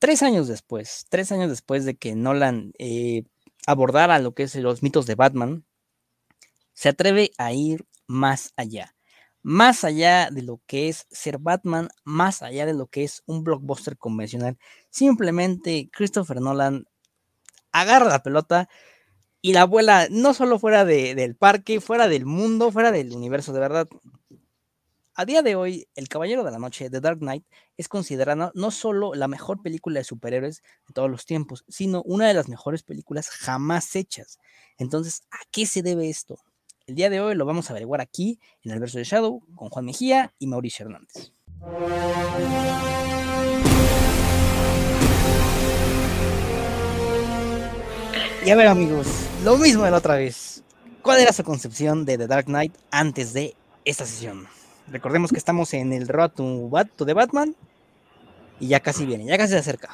tres años después, tres años después de que Nolan eh, abordara lo que es los mitos de Batman, se atreve a ir más allá. Más allá de lo que es ser Batman, más allá de lo que es un blockbuster convencional. Simplemente Christopher Nolan agarra la pelota y la vuela no solo fuera del parque, fuera del mundo, fuera del universo, de verdad. A día de hoy, El Caballero de la Noche, The Dark Knight, es considerada no solo la mejor película de superhéroes de todos los tiempos, sino una de las mejores películas jamás hechas. Entonces, ¿a qué se debe esto? El día de hoy lo vamos a averiguar aquí, en el verso de Shadow, con Juan Mejía y Mauricio Hernández. Y a ver amigos, lo mismo de la otra vez. ¿Cuál era su concepción de The Dark Knight antes de esta sesión? Recordemos que estamos en el Road to, de Batman y ya casi viene, ya casi se acerca.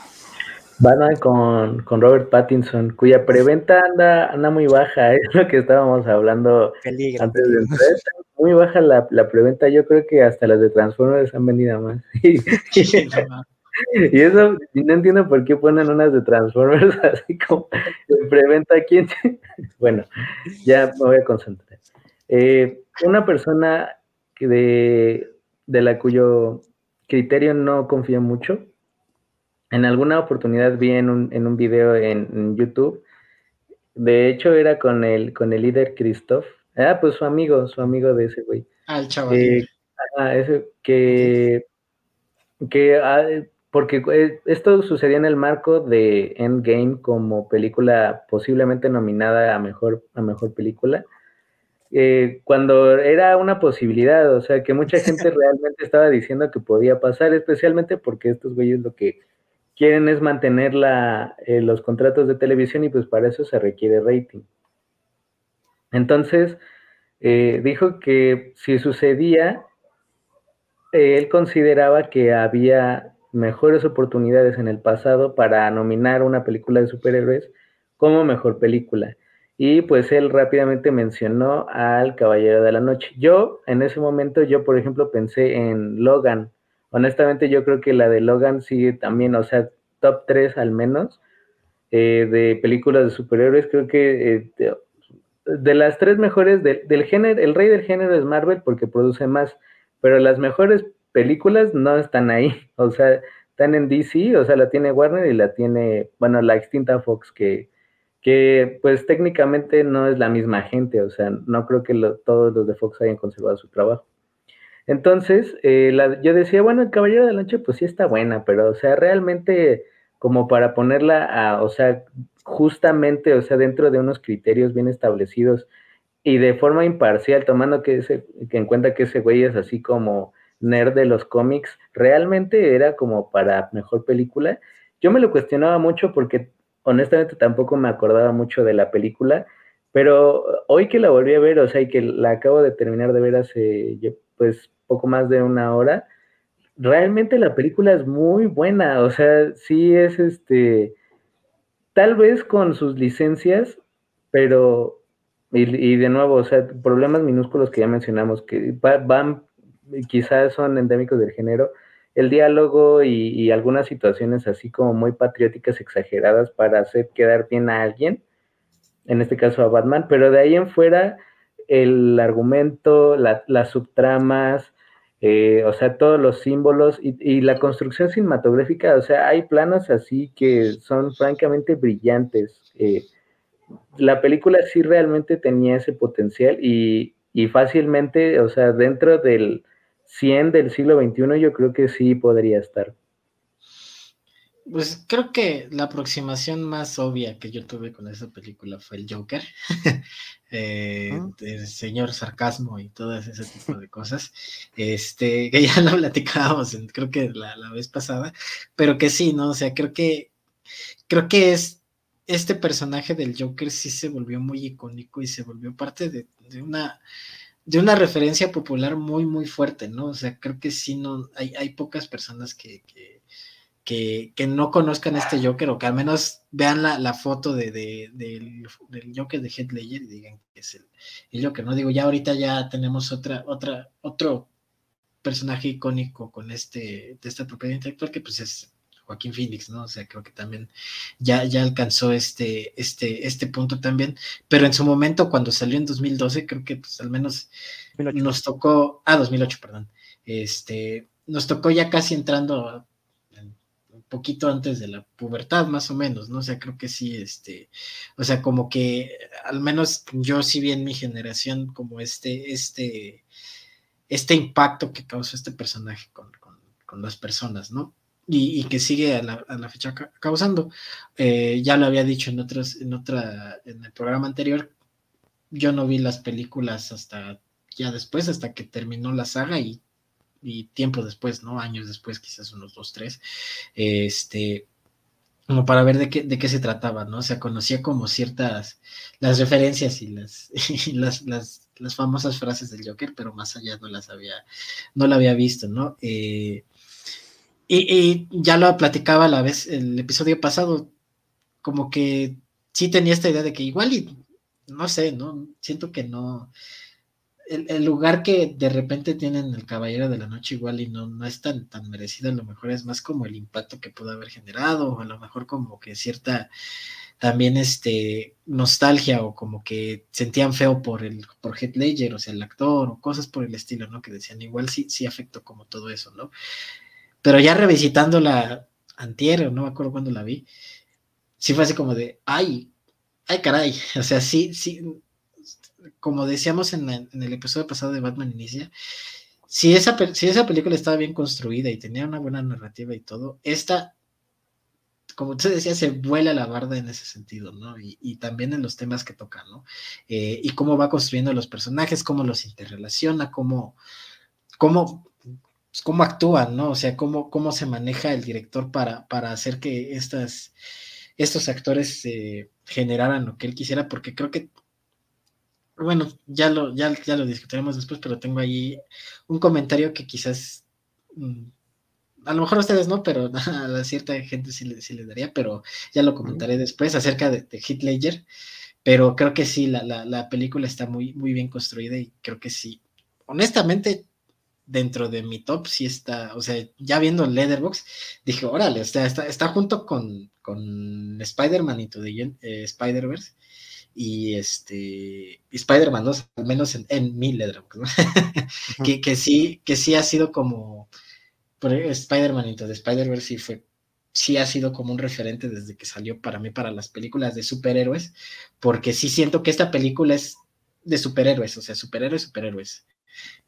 Batman con, con Robert Pattinson, cuya preventa anda, anda muy baja, es lo que estábamos hablando antes de entrar. Muy baja la, la, preventa, yo creo que hasta las de Transformers han vendido más. y eso, no entiendo por qué ponen unas de Transformers así como en preventa. ¿Quién? bueno, ya me voy a concentrar. Eh, una persona de, de la cuyo criterio no confío mucho. En alguna oportunidad vi en un, en un video en, YouTube, de hecho era con el, con el líder Christoph, ah, pues su amigo, su amigo de ese güey. Ah, el chaval. Eh, ese, que, que ah, porque eh, esto sucedió en el marco de Endgame como película posiblemente nominada a mejor, a mejor película. Eh, cuando era una posibilidad, o sea, que mucha gente realmente estaba diciendo que podía pasar, especialmente porque estos güeyes lo que quieren es mantener la, eh, los contratos de televisión y pues para eso se requiere rating. Entonces, eh, dijo que si sucedía, él consideraba que había mejores oportunidades en el pasado para nominar una película de superhéroes como mejor película y pues él rápidamente mencionó al Caballero de la Noche. Yo, en ese momento, yo por ejemplo pensé en Logan. Honestamente, yo creo que la de Logan sigue también, o sea, top 3 al menos eh, de películas de superhéroes. Creo que eh, de, las tres mejores del género, el rey del género es Marvel porque produce más, pero las mejores películas no están ahí, o sea, están en DC, o sea, la tiene Warner y la tiene, bueno, la extinta Fox que que pues técnicamente no es la misma gente, o sea, no creo que todos los de Fox hayan conservado su trabajo. Entonces, eh, yo decía, bueno, el Caballero de la Noche pues sí está buena, pero o sea, realmente como para ponerla a, o sea, justamente, o sea, dentro de unos criterios bien establecidos y de forma imparcial, tomando que, ese, que en cuenta que ese güey es así como nerd de los cómics, realmente era como para mejor película. Yo me lo cuestionaba mucho porque honestamente tampoco me acordaba mucho de la película, pero hoy que la volví a ver, o sea, y que la acabo de terminar de ver hace pues poco más de una hora, realmente la película es muy buena, o sea, sí es este, tal vez con sus licencias, pero, y, de nuevo, o sea, problemas minúsculos que ya mencionamos, que van, quizás son endémicos del género, el diálogo y, algunas situaciones así como muy patrióticas exageradas para hacer quedar bien a alguien, en este caso a Batman, pero de ahí en fuera el argumento, las subtramas, eh, o sea, todos los símbolos y, la construcción cinematográfica, o sea, hay planos así que son francamente brillantes. Eh, la película sí realmente tenía ese potencial y fácilmente, o sea, dentro del 100 del siglo XXI, yo creo que sí podría estar. Pues creo que la aproximación más obvia que yo tuve con esa película fue el Joker, eh, ah. el señor sarcasmo y todo ese tipo de cosas, este, que ya lo platicábamos, creo que la, vez pasada, pero que sí, ¿no? O sea, creo que, creo que es, este personaje del Joker sí se volvió muy icónico y se volvió parte de una de una referencia popular muy, muy fuerte, ¿no? O sea, creo que sí, no, hay, hay pocas personas que, que, que, no conozcan este Joker o que al menos vean la, la foto de, de, del, Joker de Heath Ledger y digan que es el, el, Joker, ¿no? Digo, ya ahorita ya tenemos otra, otra, otro personaje icónico con este, de esta propiedad intelectual que pues es Joaquín Phoenix, ¿no? O sea, creo que también ya, ya alcanzó este, este, este punto también, pero en su momento cuando salió en 2012, creo que pues al menos nos tocó, ah, 2008, perdón, este, nos tocó ya casi entrando un poquito antes de la pubertad, más o menos, ¿no? O sea, creo que sí, este, o sea, como que al menos yo sí vi en mi generación como este, este, este impacto que causó este personaje con, las personas, ¿no? Y, que sigue a la, fecha causando. Eh, ya lo había dicho en otros, en otra, en el programa anterior, yo no vi las películas hasta ya después, hasta que terminó la saga y, y tiempo después, ¿no? Años después, quizás unos dos, tres, este, como para ver de qué, de qué se trataba, ¿no? O sea, conocía como ciertas, las referencias y las, las, las, las, famosas frases del Joker, pero más allá no las había, no la había visto, ¿no? Eh, y, ya lo platicaba la vez el episodio pasado, como que sí tenía esta idea de que igual y, no sé, ¿no? Siento que no, el, lugar que de repente tienen el Caballero de la Noche igual y no, no es tan, tan merecido, a lo mejor es más como el impacto que pudo haber generado, o a lo mejor como que cierta también este nostalgia o como que sentían feo por el por Heath Ledger, o sea, el actor o cosas por el estilo, ¿no? Que decían, igual sí, sí afectó como todo eso, ¿no? Pero ya revisitando la antier, no me acuerdo cuándo la vi, sí fue así como de, ay, ay caray, o sea, sí, sí, como decíamos en, el episodio pasado de Batman Inicia, si esa, si esa película estaba bien construida y tenía una buena narrativa y todo, esta, como usted decía, se vuela la barda en ese sentido, ¿no? Y, también en los temas que toca, ¿no? Eh, y cómo va construyendo los personajes, cómo los interrelaciona, cómo, cómo, cómo actúan, ¿no? O sea, cómo, cómo se maneja el director para, para hacer que estas, estos actores eh, generaran lo que él quisiera, porque creo que bueno, ya lo, ya, ya lo discutiremos después, pero tengo ahí un comentario que quizás, mm, a lo mejor a ustedes no, pero a cierta gente sí le, sí le daría, pero ya lo comentaré después acerca de, de Heath Ledger, pero creo que sí, la, la, la, película está muy, muy bien construida y creo que sí. Honestamente, dentro de mi top sí está, o sea, ya viendo Leatherbox, dije, órale, o sea, está, está junto con, con Spider-Man y todo eh, Spider-Verse y este Spider-Man 2, al menos en, en mi que, que, sí, que sí ha sido como Spider-Man y de Spider-Verse sí fue sí ha sido como un referente desde que salió para mí para las películas de superhéroes, porque sí siento que esta película es de superhéroes, o sea, superhéroes, superhéroes.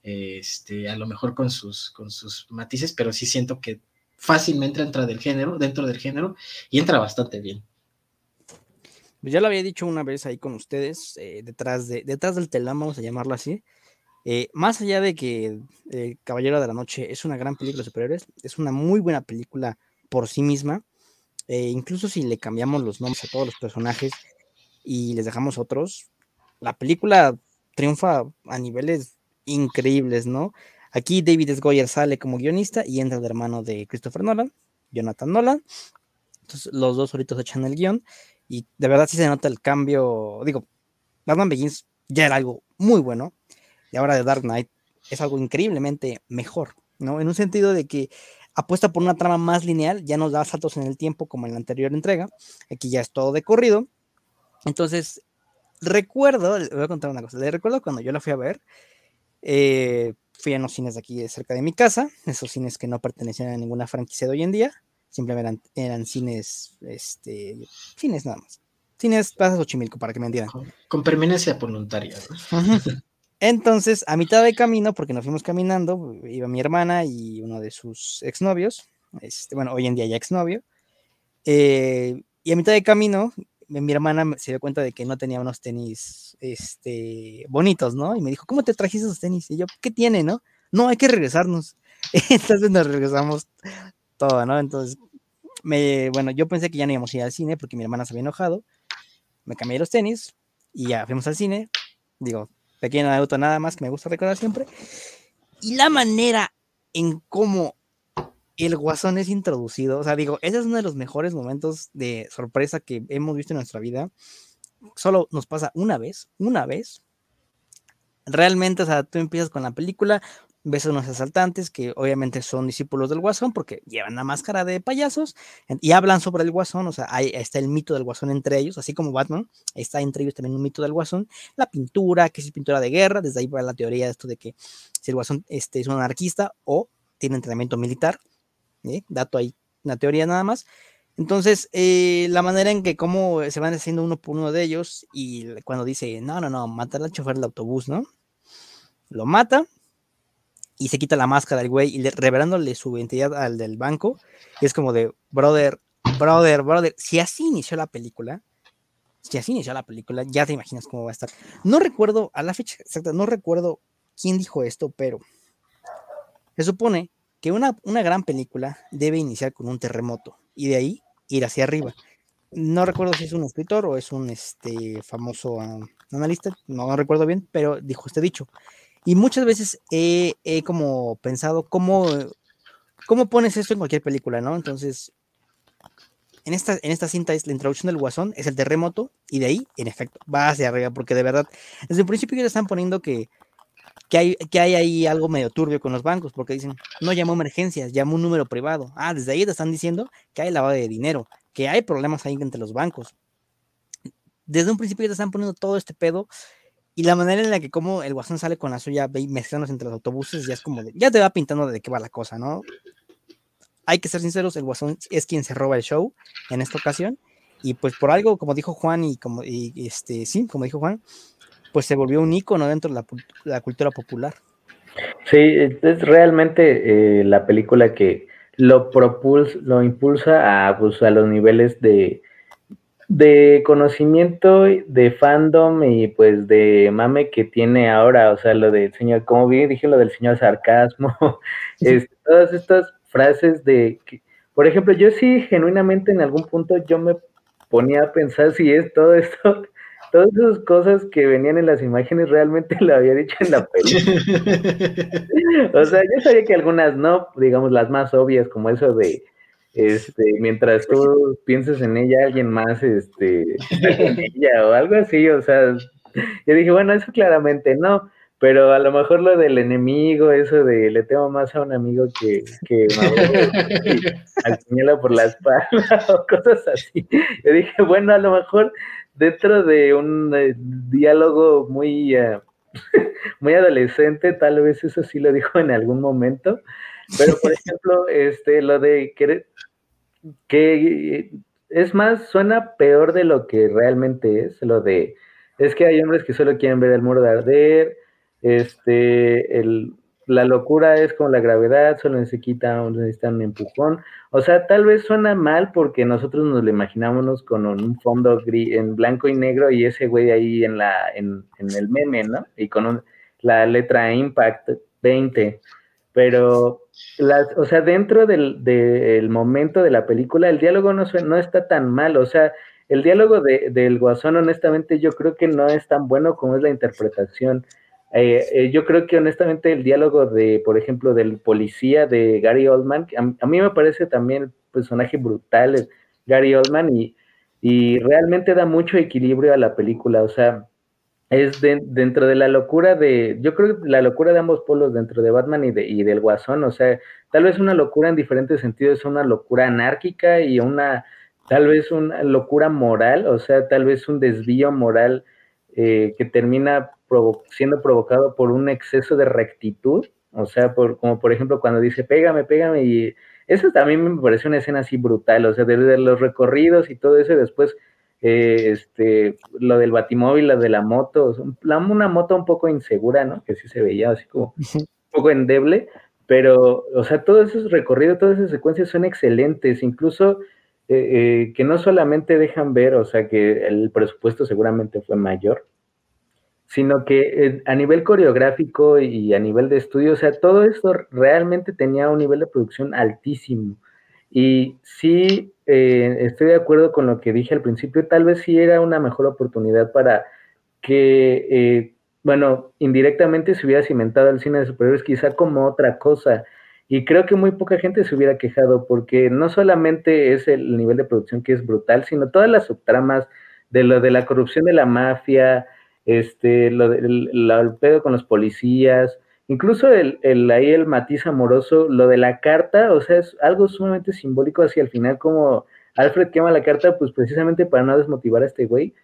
Este, a lo mejor con sus, con sus matices, pero sí siento que fácilmente entra del género, dentro del género, y entra bastante bien. Pues ya lo había dicho una vez ahí con ustedes, eh, detrás, de, detrás del telón, vamos a llamarlo así. Eh, más allá de que eh, Caballero de la Noche es una gran película de superhéroes, es una muy buena película por sí misma. incluso si le cambiamos los nombres a todos los personajes y les dejamos otros, la película triunfa a niveles increíbles, ¿no? Aquí David S. Goyer sale como guionista y entra el hermano de Christopher Nolan, Jonathan Nolan. Entonces los dos ahorita echan el guion y de verdad sí se nota el cambio. Digo, Batman Begins ya era algo muy bueno. Y ahora de Dark Knight es algo increíblemente mejor, ¿no? En un sentido de que apuesta por una trama más lineal, ya nos da saltos en el tiempo como en la anterior entrega. Aquí ya es todo de corrido. Entonces, recuerdo, le voy a contar una cosa. Le recuerdo cuando yo la fui a ver. Eh, fui a unos cines de aquí cerca de mi casa, esos cines que no pertenecían a ninguna franquicia de hoy en día simplemente eran, cines, este, cines nada más. Cines Plaza Xochimilco, para que me entiendan. Con, permanencia voluntaria. Entonces, a mitad de camino, porque nos fuimos caminando, iba mi hermana y uno de sus exnovios, este, bueno, hoy en día ya exnovio, eh, y a mitad de camino, mi hermana se dio cuenta de que no tenía unos tenis este, bonitos, ¿no? Y me dijo, ¿cómo te trajiste esos tenis? Y yo, ¿qué tiene, no? No, hay que regresarnos. Entonces nos regresamos todo, ¿no? Entonces, me, bueno, yo pensé que ya no íbamos a ir al cine porque mi hermana se había enojado. Me cambié los tenis y ya fuimos al cine. Digo, pequeño auto nada más que me gusta recordar siempre. Y la manera en cómo el guasón es introducido, o sea, digo, ese es uno de los mejores momentos de sorpresa que hemos visto en nuestra vida. Solo nos pasa una vez, una vez. Realmente, o sea, tú empiezas con la película, ves a unos asaltantes que obviamente son discípulos del guasón porque llevan la máscara de payasos y hablan sobre el guasón, o sea, ahí está el mito del guasón entre ellos, así como Batman, está entre ellos también un mito del guasón, la pintura, que es pintura de guerra, desde ahí va la teoría de esto de que si el guasón este, es un anarquista o tiene entrenamiento militar, ¿eh? dato ahí, una teoría nada más. Entonces, eh, la manera en que cómo se van haciendo uno por uno de ellos y cuando dice, no, no, no, matar al chofer del autobús, ¿no? Lo mata, y se quita la máscara del güey y revelándole su identidad al del banco. Y es como de, brother, brother, brother. Si así inició la película, si así inició la película, ya te imaginas cómo va a estar. No recuerdo, a la fecha exacta, no recuerdo quién dijo esto, pero se supone que una, una gran película debe iniciar con un terremoto y de ahí ir hacia arriba. No recuerdo si es un escritor o es un este, famoso ah, analista, no, no recuerdo bien, pero dijo este dicho. Y muchas veces he, como pensado cómo, cómo pones esto en cualquier película, ¿no? Entonces, en esta, en esta cinta es la introducción del guasón, es el terremoto, y de ahí, en efecto, va hacia arriba, porque de verdad, desde el principio ya están poniendo que, que, hay, que hay ahí algo medio turbio con los bancos, porque dicen, no llamó emergencias, llamó un número privado. Ah, desde ahí te están diciendo que hay lavado de dinero, que hay problemas ahí entre los bancos. Desde un principio te están poniendo todo este pedo y la manera en la que como el guasón sale con la suya mezclándose entre los autobuses, ya es como de, ya te va pintando de qué va la cosa, ¿no? Hay que ser sinceros, el guasón es quien se roba el show en esta ocasión. Y pues por algo, como dijo Juan, y como y este, sí, como dijo Juan, pues se volvió un ícono dentro de la, cultura popular. Sí, es realmente eh, la película que lo propulsa, lo impulsa a, pues, a los niveles de, de conocimiento, de fandom y pues de mame que tiene ahora, o sea, lo del señor, como bien dije, lo del señor sarcasmo, es, todas estas frases de, que, por ejemplo, yo sí genuinamente en algún punto yo me ponía a pensar si es todo esto, todas esas cosas que venían en las imágenes realmente lo había dicho en la película. o sea, yo sabía que algunas no, digamos las más obvias, como eso de este, mientras tú pienses en ella, alguien más, este, en ella o algo así, o sea, yo dije, bueno, eso claramente no, pero a lo mejor lo del enemigo, eso de le temo más a un amigo que, que al señala por la espalda o cosas así. Yo dije, bueno, a lo mejor dentro de un eh, diálogo muy, uh, muy adolescente, tal vez eso sí lo dijo en algún momento, pero por ejemplo, este, lo de querer, que es más, suena peor de lo que realmente es, lo de, es que hay hombres que solo quieren ver el muro de arder, este, el, la locura es como la gravedad, solo necesita, necesitan un empujón. O sea, tal vez suena mal porque nosotros nos lo imaginábamos con un fondo gris, en blanco y negro y ese güey ahí en, la, en, en el meme, ¿no? Y con la letra Impact 20. Pero o sea, dentro del, momento de la película, el diálogo no, no está tan mal, o sea, el diálogo de, del Guasón, honestamente, yo creo que no es tan bueno como es la interpretación. Eh, eh, yo creo que honestamente el diálogo de, por ejemplo, del policía de Gary Oldman, a, mí me parece también un personaje brutal, Gary Oldman, y, y realmente da mucho equilibrio a la película, o sea, es dentro de la locura de, yo creo que la locura de ambos polos dentro de Batman y, de, y del Guasón, o sea, tal vez una locura en diferentes sentidos, una locura anárquica y una, tal vez una locura moral, o sea, tal vez un desvío moral eh, que termina siendo provocado por un exceso de rectitud, o sea, por, como por ejemplo cuando dice, pégame, pégame, y eso también me parece una escena así brutal, o sea, desde los recorridos y todo eso, y después eh, este, lo del batimóvil, lo de la moto, una moto un poco insegura, ¿no? Que sí se veía así como un poco endeble, pero, o sea, todos esos recorridos, todas esas secuencias son excelentes, incluso eh, eh, que no solamente dejan ver, o sea, que el presupuesto seguramente fue mayor, sino que a nivel coreográfico y a nivel de estudio, o sea, todo esto realmente tenía un nivel de producción altísimo. Y sí, eh, estoy de acuerdo con lo que dije al principio, tal vez sí era una mejor oportunidad para que, eh, bueno, indirectamente se hubiera cimentado el cine de superhéroes quizá como otra cosa. Y creo que muy poca gente se hubiera quejado porque no solamente es el nivel de producción que es brutal, sino todas las subtramas de lo de la corrupción de la mafia, este, lo del pedo con los policías, incluso el, el, ahí el matiz amoroso, lo de la carta, o sea, es algo sumamente simbólico hacia el final, como Alfred quema la carta, pues precisamente para no desmotivar a este güey.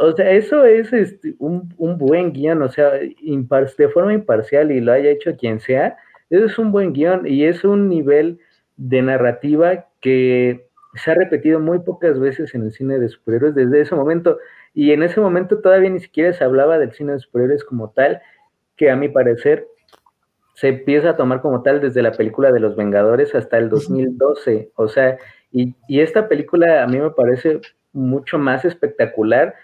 O sea, eso es este, un, un, buen guion, o sea, de forma imparcial y lo haya hecho quien sea, eso es un buen guion y es un nivel de narrativa que se ha repetido muy pocas veces en el cine de superhéroes desde ese momento. Y en ese momento todavía ni siquiera se hablaba del cine de superhéroes como tal, que a mi parecer se empieza a tomar como tal desde la película de los Vengadores hasta el 2012. O sea, y, y esta película a mí me parece mucho más espectacular,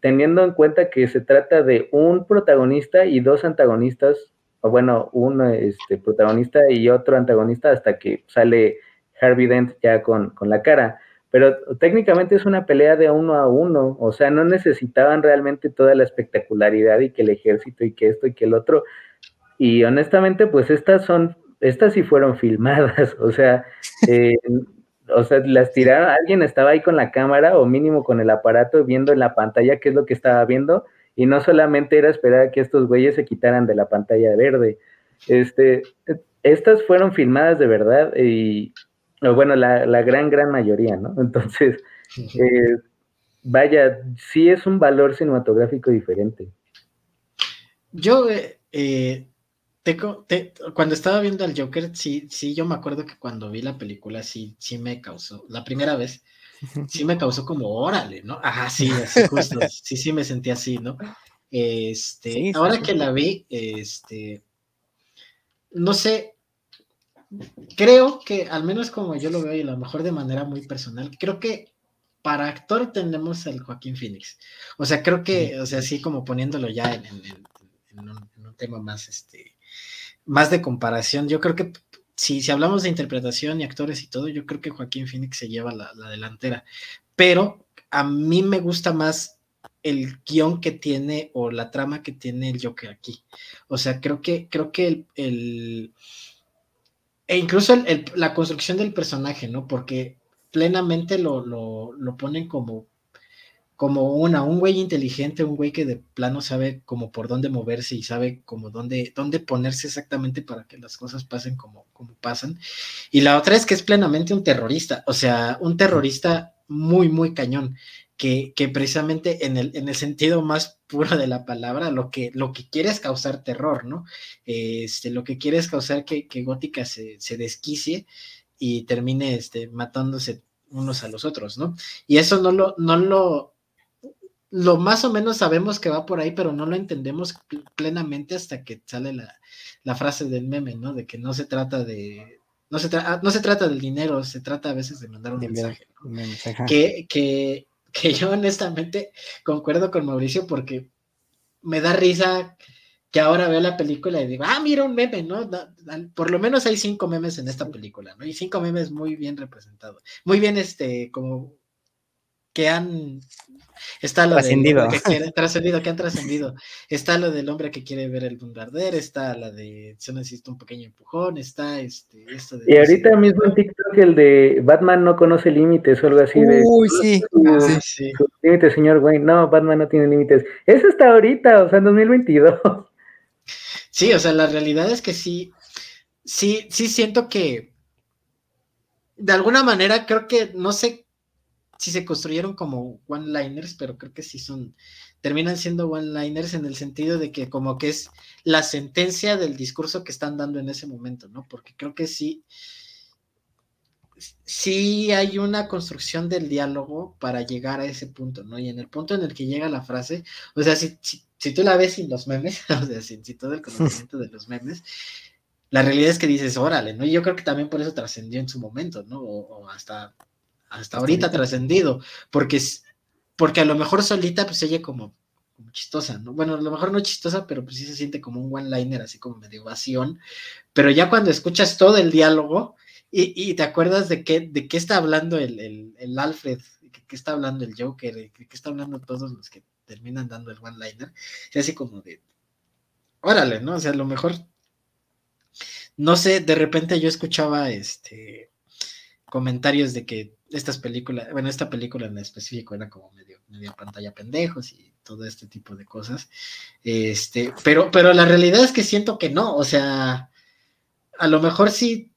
teniendo en cuenta que se trata de un protagonista y dos antagonistas, o bueno, un este, protagonista y otro antagonista hasta que sale Harvey Dent ya con, con la cara. Pero técnicamente es una pelea de uno a uno, o sea, no necesitaban realmente toda la espectacularidad y que el ejército y que esto y que el otro. Y honestamente, pues estas son, estas sí fueron filmadas, o sea, eh, o sea, las tiraron, alguien estaba ahí con la cámara o mínimo con el aparato viendo en la pantalla qué es lo que estaba viendo y no solamente era esperar a que estos güeyes se quitaran de la pantalla verde. Este, estas fueron filmadas de verdad y bueno, la, la, gran, gran mayoría, ¿no? Entonces, eh, vaya, sí es un valor cinematográfico diferente. Yo, eh, eh cuando estaba viendo al Joker, sí, sí, yo me acuerdo que cuando vi la película, sí, sí me causó, la primera vez, sí me causó como, órale, ¿no? Ajá, sí, así justo, sí, sí me sentí así, ¿no? Este, ahora que la vi, este, no sé, creo que, al menos como yo lo veo y a lo mejor de manera muy personal, creo que para actor tenemos al Joaquín Phoenix. O sea, creo que, o sea, así como poniéndolo ya en, un, tema más, este, más de comparación, yo creo que si, si hablamos de interpretación y actores y todo, yo creo que Joaquín Phoenix se lleva la, delantera. Pero a mí me gusta más el guion que tiene o la trama que tiene el Joker aquí. O sea, creo que, creo que el e incluso la construcción del personaje, ¿no? Porque plenamente lo, lo, ponen como, como una, un güey inteligente, un güey que de plano sabe como por dónde moverse y sabe como dónde, dónde ponerse exactamente para que las cosas pasen como, como pasan. Y la otra es que es plenamente un terrorista, o sea, un terrorista muy, muy cañón que, precisamente en el, en el, sentido más puro de la palabra, lo que, lo que quiere es causar terror, ¿no? Este, lo que quiere es causar que, Gótica se, desquicie y termine este, matándose unos a los otros, ¿no? Y eso no lo, no lo, lo más o menos sabemos que va por ahí, pero no lo entendemos plenamente hasta que sale la, frase del meme, ¿no? De que no se trata de, no se, no se trata del dinero, se trata a veces de mandar un mensaje. Que, que, que yo honestamente concuerdo con Mauricio porque me da risa que ahora veo la película y digo, ah, mira un meme, ¿no? Por lo menos hay cinco memes en esta película, ¿no? Y cinco memes muy bien representados, muy bien, este, como que han Está lo trascendido. que quiere, trascendido, que han trascendido. Está lo del hombre que quiere ver el bombarder, está la de se necesita un pequeño empujón, está este, esto de. Y ahorita mismo en TikTok el de Batman no conoce límites o algo así de. Uy, sí. sí, sí. Límites, señor Wayne. No, Batman no tiene límites. Eso está ahorita, o sea, en 2022. Sí, o sea, la realidad es que sí, sí, sí siento que de alguna manera creo que no sé si se construyeron como one-liners, pero creo que sí son, terminan siendo one-liners en el sentido de que como que es la sentencia del discurso que están dando en ese momento, ¿no? Porque creo que sí, sí hay una construcción del diálogo para llegar a ese punto, ¿no? Y en el punto en el que llega la frase, o sea, si, si, tú la ves sin los memes, o sea, sin, todo el conocimiento de los memes, la realidad es que dices, órale, ¿no? Y yo creo que también por eso trascendió en su momento, ¿no? o hasta hasta ahorita trascendido, porque, porque a lo mejor solita pues ella como, como chistosa, ¿no? Bueno, a lo mejor no chistosa, pero pues sí se siente como un one-liner, así como medio evasión, pero ya cuando escuchas todo el diálogo y, te acuerdas de qué, de qué está hablando el, el, Alfred, de qué está hablando el Joker, de qué está hablando todos los que terminan dando el one-liner, es así como de, órale, ¿no? O sea, a lo mejor, no sé, de repente yo escuchaba este comentarios de que estas películas, bueno, esta película en específico era como medio, medio pantalla pendejos y todo este tipo de cosas. Este, pero, pero la realidad es que siento que no, o sea, a lo mejor sí,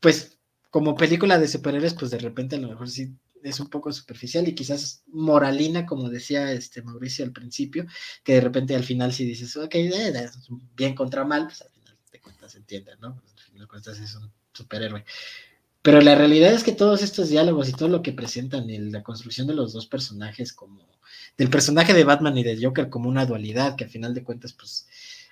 pues como película de superhéroes, pues de repente a lo mejor sí es un poco superficial y quizás moralina, como decía este Mauricio al principio, que de repente al final si dices, ok, eh, bien contra mal, pues al final te cuentas entiende, ¿no? Al final de cuentas es un superhéroe. Pero la realidad es que todos estos diálogos y todo lo que presentan, en la construcción de los dos personajes como, del personaje de Batman y del Joker como una dualidad, que al final de cuentas, pues,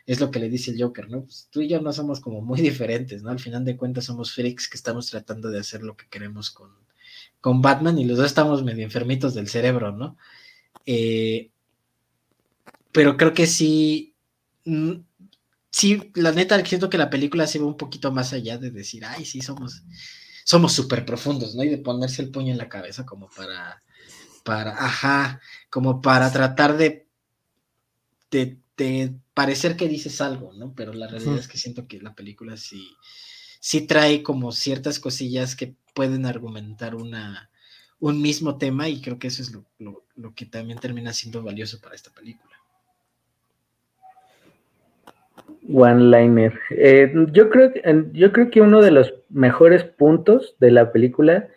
es lo que le dice el Joker, ¿no? Pues tú y yo no somos como muy diferentes, ¿no? Al final de cuentas somos freaks que estamos tratando de hacer lo que queremos con, con Batman y los dos estamos medio enfermitos del cerebro, ¿no? Eh, pero creo que sí, mm, sí, la neta, siento que la película se va un poquito más allá de decir, ay, sí, somos somos súper profundos, ¿no? Y de ponerse el puño en la cabeza como para, para, ajá, como para tratar de, de, parecer que dices algo, ¿no? Pero la realidad es que siento que la película sí, sí trae como ciertas cosillas que pueden argumentar una, un mismo tema y creo que eso es lo, lo que también termina siendo valioso para esta película. One-liner. Eh, yo, creo, yo creo que uno de los mejores puntos de la película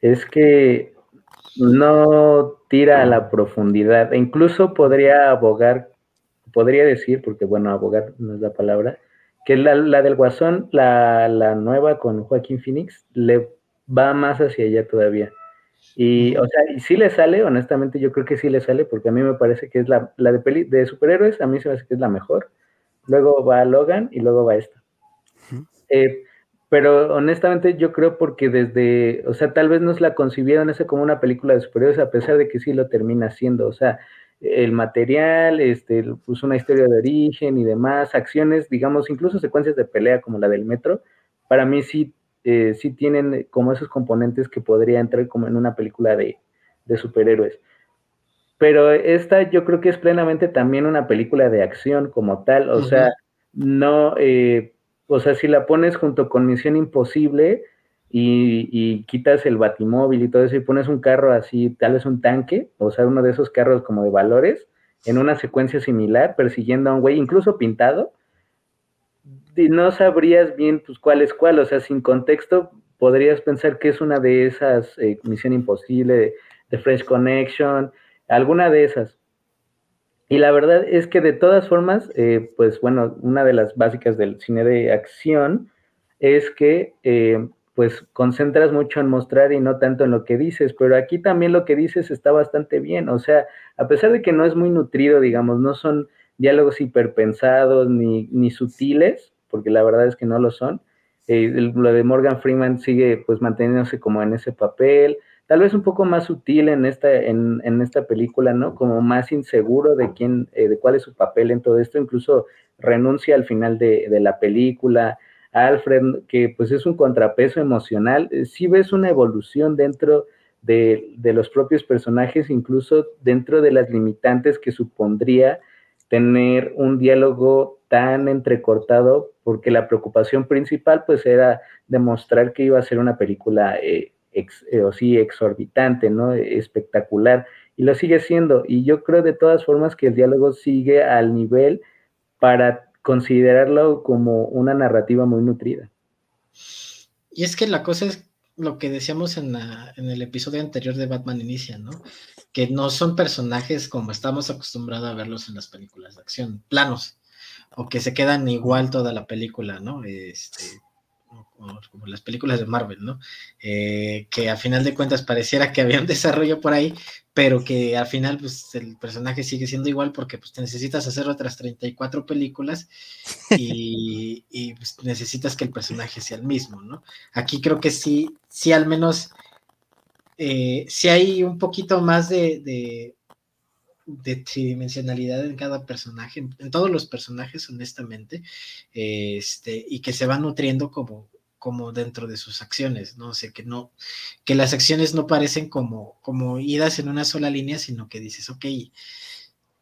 es que no tira a la profundidad. E incluso podría abogar, podría decir, porque bueno, abogar no es la palabra, que la, la del Guasón, la, la, nueva con Joaquín Phoenix, le va más hacia allá todavía. Y, o sea, y sí le sale, honestamente, yo creo que sí le sale, porque a mí me parece que es la, la de, peli, de superhéroes, a mí se me hace que es la mejor luego va Logan y luego va esta. Eh, pero honestamente yo creo porque desde, o sea, tal vez nos la concibieron esa como una película de superhéroes a pesar de que sí lo termina haciendo, o sea, el material, este, pues una historia de origen y demás, acciones, digamos, incluso secuencias de pelea como la del metro, para mí sí, eh, sí tienen como esos componentes que podría entrar como en una película de, de superhéroes pero esta yo creo que es plenamente también una película de acción como tal, o sea, no, eh, o sea, si la pones junto con Misión Imposible y, quitas el batimóvil y todo eso y pones un carro así, tal vez un tanque, o sea, uno de esos carros como de valores, en una secuencia similar, persiguiendo a un güey, incluso pintado, y no sabrías bien pues cuál es cuál, o sea, sin contexto podrías pensar que es una de esas eh, Misión Imposible, de, Fresh Connection, alguna de esas. Y la verdad es que de todas formas, eh, pues bueno, una de las básicas del cine de acción es que eh, pues concentras mucho en mostrar y no tanto en lo que dices, pero aquí también lo que dices está bastante bien, o sea, a pesar de que no es muy nutrido, digamos, no son diálogos hiperpensados ni, ni sutiles, porque la verdad es que no lo son, eh, lo de Morgan Freeman sigue pues manteniéndose como en ese papel, tal vez un poco más sutil en esta, en, en esta película, ¿no? Como más inseguro de quién, eh, de cuál es su papel en todo esto, incluso renuncia al final de, de, la película. Alfred, que pues es un contrapeso emocional, eh, sí ves una evolución dentro de, de, los propios personajes, incluso dentro de las limitantes que supondría tener un diálogo tan entrecortado, porque la preocupación principal pues era demostrar que iba a ser una película eh, eh, o sí exorbitante, ¿no? Espectacular. Y lo sigue siendo. Y yo creo de todas formas que el diálogo sigue al nivel para considerarlo como una narrativa muy nutrida. Y es que la cosa es lo que decíamos en, la, en el episodio anterior de Batman Inicia, ¿no? Que no son personajes como estamos acostumbrados a verlos en las películas de acción, planos, o que se quedan igual toda la película, ¿no? Este, como, las películas de Marvel, ¿no? Eh, que a final de cuentas pareciera que había un desarrollo por ahí, pero que al final pues el personaje sigue siendo igual porque pues te necesitas hacer otras 34 películas y, y pues, necesitas que el personaje sea el mismo, ¿no? Aquí creo que sí, sí al menos, eh, sí hay un poquito más de, de tridimensionalidad en cada personaje, en todos los personajes, honestamente, este, y que se van nutriendo como, como dentro de sus acciones, ¿no? O sea, que no, que las acciones no parecen como, como idas en una sola línea, sino que dices, ok,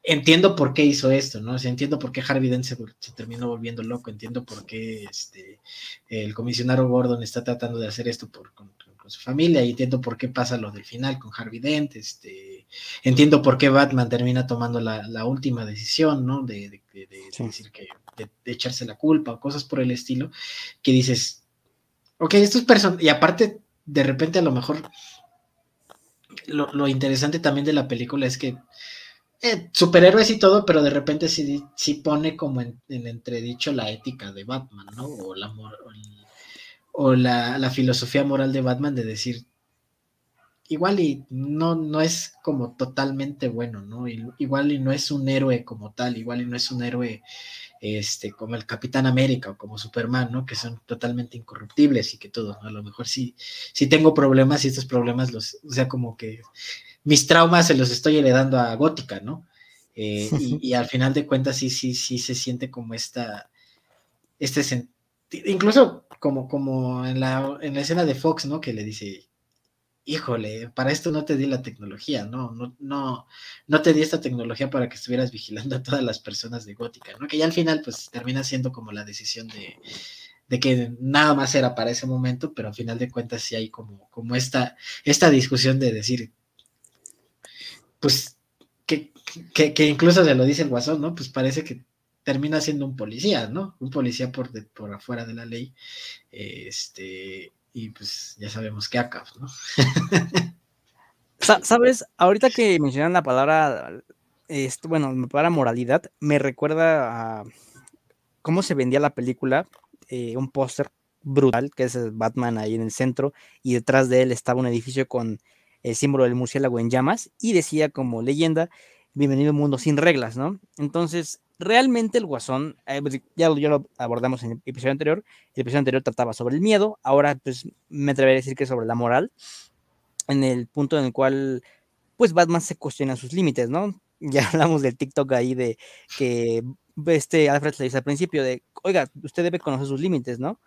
entiendo por qué hizo esto, ¿no? O sea, entiendo por qué Harvey Dent se, terminó volviendo loco, entiendo por qué este, el comisionado Gordon está tratando de hacer esto por, con, su familia y entiendo por qué pasa lo del final con Harvey Dent, este, entiendo por qué Batman termina tomando la, última decisión, ¿no? De, decir que, de, echarse la culpa o cosas por el estilo, que dices, ok, esto es personas, y aparte, de repente a lo mejor, lo, interesante también de la película es que eh, superhéroes y todo, pero de repente sí, sí pone como en, entredicho la ética de Batman, ¿no? O la, o la, filosofía moral de Batman de decir, igual y no, no es como totalmente bueno, ¿no? Igual y no es un héroe como tal, igual y no es un héroe este, como el Capitán América o como Superman, ¿no? Que son totalmente incorruptibles y que todo, A lo mejor sí, sí tengo problemas y estos problemas los, o sea, como que mis traumas se los estoy heredando a Gótica, ¿no? Eh, y, al final de cuentas sí, sí, sí se siente como esta, este, incluso como, como en, la, en la escena de Fox, ¿no? Que le dice, híjole, para esto no te di la tecnología, ¿no? No, no, no te di esta tecnología para que estuvieras vigilando a todas las personas de Gótica, ¿no? Que ya al final, pues, termina siendo como la decisión de, de que nada más era para ese momento, pero al final de cuentas sí hay como, como esta, esta discusión de decir, pues, que, que, que incluso se lo dice el guasón, ¿no? Pues parece que termina siendo un policía, ¿no? Un policía por, afuera de la ley. Este, y pues ya sabemos qué acaba, ¿no? Sabes, ahorita que mencionan la palabra, bueno, la palabra moralidad, me recuerda a cómo se vendía la película, eh, un póster brutal, que es Batman ahí en el centro, y detrás de él estaba un edificio con el símbolo del murciélago en llamas, y decía como leyenda, bienvenido a un mundo sin reglas, ¿no? Entonces, realmente el guasón, eh, pues, ya, lo abordamos en el episodio anterior, el episodio anterior trataba sobre el miedo, ahora pues me atrevería a decir que sobre la moral, en el punto en el cual pues Batman se cuestiona sus límites, ¿no? Ya hablamos del TikTok ahí de que este Alfred le dice al principio de, oiga, usted debe conocer sus límites, ¿no?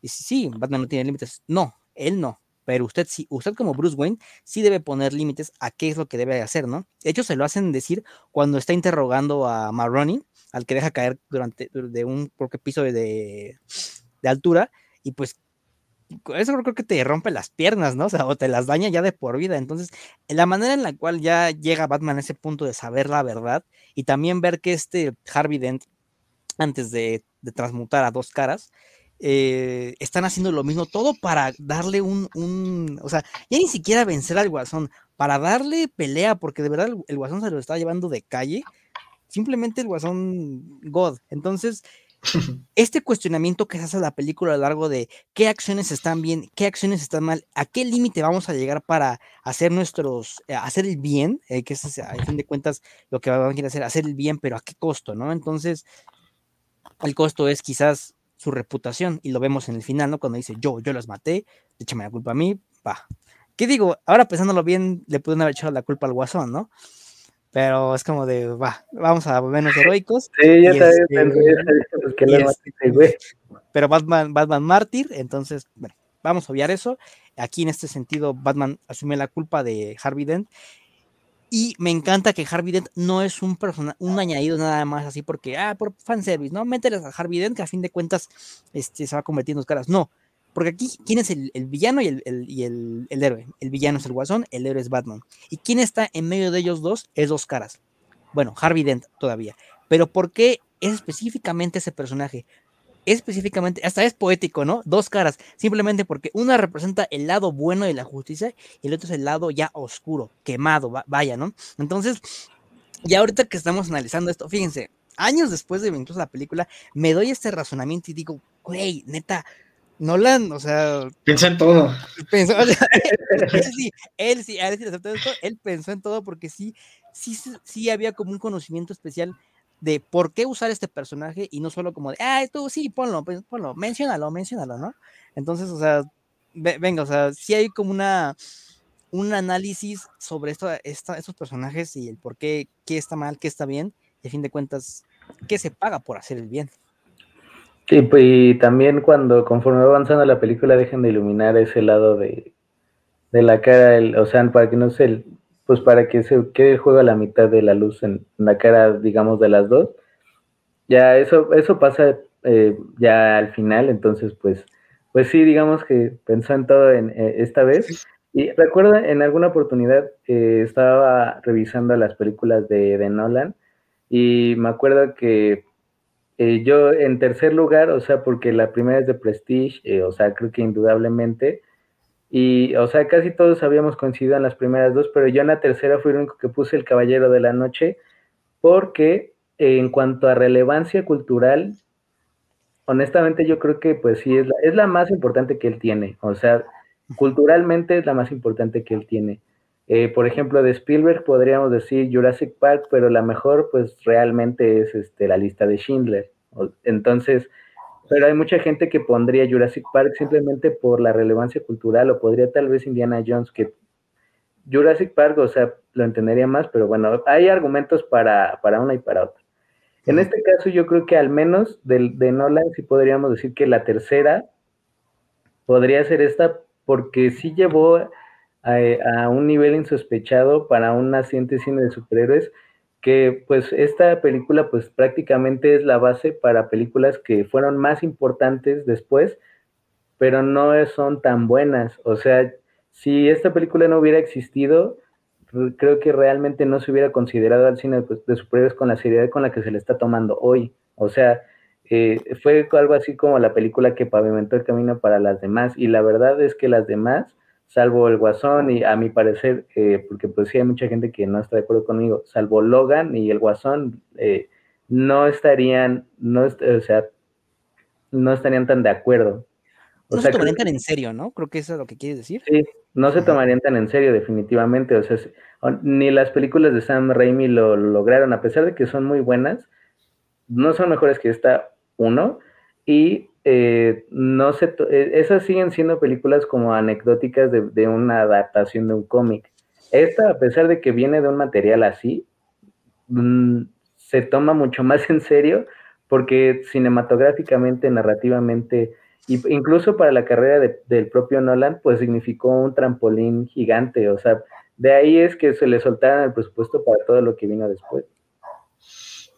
Y sí, Batman no tiene límites. No, él no pero usted sí, usted como Bruce Wayne sí debe poner límites a qué es lo que debe hacer, ¿no? De hecho, se lo hacen decir cuando está interrogando a Maroni, al que deja caer durante de un porque piso de, de altura, y pues eso creo que te rompe las piernas, ¿no? O sea, o te las daña ya de por vida. Entonces, la manera en la cual ya llega Batman a ese punto de saber la verdad y también ver que este Harvey Dent, antes de, transmutar a dos caras, eh, están haciendo lo mismo, todo para darle un, un, o sea, ya ni siquiera vencer al guasón, para darle pelea, porque de verdad el, guasón se lo está llevando de calle, simplemente el guasón God. Entonces, este cuestionamiento que se hace a la película a lo largo de qué acciones están bien, qué acciones están mal, a qué límite vamos a llegar para hacer nuestros, eh, hacer el bien, eh, que es a fin de cuentas lo que vamos a querer hacer, hacer el bien, pero a qué costo, ¿no? Entonces, el costo es quizás su reputación y lo vemos en el final, ¿no? Cuando dice yo, yo las maté, échame la culpa a mí, va. ¿Qué digo? Ahora pensándolo bien, le pueden haber echado la culpa al guasón, ¿no? Pero es como de, va, vamos a volvernos heroicos. Sí, ya sabes, este. Pero Batman, Batman mártir, entonces, bueno, vamos a obviar eso. Aquí en este sentido, Batman asume la culpa de Harvey Dent y me encanta que Harvey Dent no es un persona, un añadido nada más así porque, ah, por fanservice, ¿no? Mételes a Harvey Dent que a fin de cuentas este, se va convirtiendo en caras. No, porque aquí, ¿quién es el, villano y, el, y el, héroe? El villano es el Guasón, el héroe es Batman. ¿Y quién está en medio de ellos dos? Es dos caras. Bueno, Harvey Dent todavía. Pero ¿por qué es específicamente ese personaje? específicamente, hasta es poético, ¿no? Dos caras, simplemente porque una representa el lado bueno de la justicia y el otro es el lado ya oscuro, quemado, vaya, ¿no? Entonces, ya ahorita que estamos analizando esto, fíjense, años después de incluso la película, me doy este razonamiento y digo, güey, neta, Nolan, o sea. Piensa en todo. Pensó, él, sí, él sí, él sí esto, él pensó en todo porque sí, sí, sí había como un conocimiento especial de por qué usar este personaje y no solo como de, ah, tú sí, ponlo, pues, ponlo, menciónalo, menciónalo, ¿no? Entonces, o sea, venga, o sea, sí hay como una un análisis sobre esto, estos personajes y el por qué, qué está mal, qué está bien, y a fin de cuentas, qué se paga por hacer el bien. Sí, pues y también cuando conforme va avanzando la película dejen de iluminar ese lado de, de la cara, el, o sea, para que no se pues para que se quede el juego a la mitad de la luz en la cara, digamos, de las dos. Ya eso, eso pasa eh, ya al final, entonces pues pues sí, digamos que pensó en todo en, eh, esta vez. Y recuerdo en alguna oportunidad eh, estaba revisando las películas de, de, Nolan y me acuerdo que eh, yo en tercer lugar, o sea, porque la primera es de Prestige, o sea, creo que indudablemente, y, o sea, casi todos habíamos coincidido en las primeras dos, pero yo en la tercera fui el único que puse El Caballero de la Noche, porque en cuanto a relevancia cultural, honestamente yo creo que pues sí, es la, es la más importante que él tiene. O sea, culturalmente es la más importante que él tiene. Eh, por ejemplo, de Spielberg podríamos decir Jurassic Park, pero la mejor pues realmente es este, la lista de Schindler. Entonces, pero hay mucha gente que pondría Jurassic Park simplemente por la relevancia cultural o podría tal vez Indiana Jones, que Jurassic Park, o sea, lo entendería más, pero bueno, hay argumentos para, para una y para otra. En este caso, yo creo que al menos de, de Nolan sí podríamos decir que la tercera podría ser esta, porque sí llevó a, un nivel insospechado para un naciente cine de superhéroes, que pues esta película pues prácticamente es la base para películas que fueron más importantes después, pero no son tan buenas. O sea, si esta película no hubiera existido, creo que realmente no se hubiera considerado al cine pues, de superhéroes con la seriedad con la que se le está tomando hoy. O sea, eh, fue algo así como la película que pavimentó el camino para las demás. Y la verdad es que las demás, salvo el Guasón y a mi parecer, eh, porque pues sí hay mucha gente que no está de acuerdo conmigo, salvo Logan y el Guasón, eh, no estarían, no, o sea, no estarían tan de acuerdo. no se tomarían tan en serio, ¿no? Creo que eso es lo que quieres decir. Sí, no se tomarían tan en serio, definitivamente. O sea, ni las películas de Sam Raimi lo, lograron, a pesar de que son muy buenas, no son mejores que esta uno, y eh, no se eh, esas siguen siendo películas como anecdóticas de, una adaptación de un cómic. Esta, a pesar de que viene de un material así, mm, se toma mucho más en serio porque cinematográficamente, narrativamente, incluso para la carrera del propio Nolan, pues significó un trampolín gigante, o sea, de ahí es que se le soltaron el presupuesto para todo lo que vino después.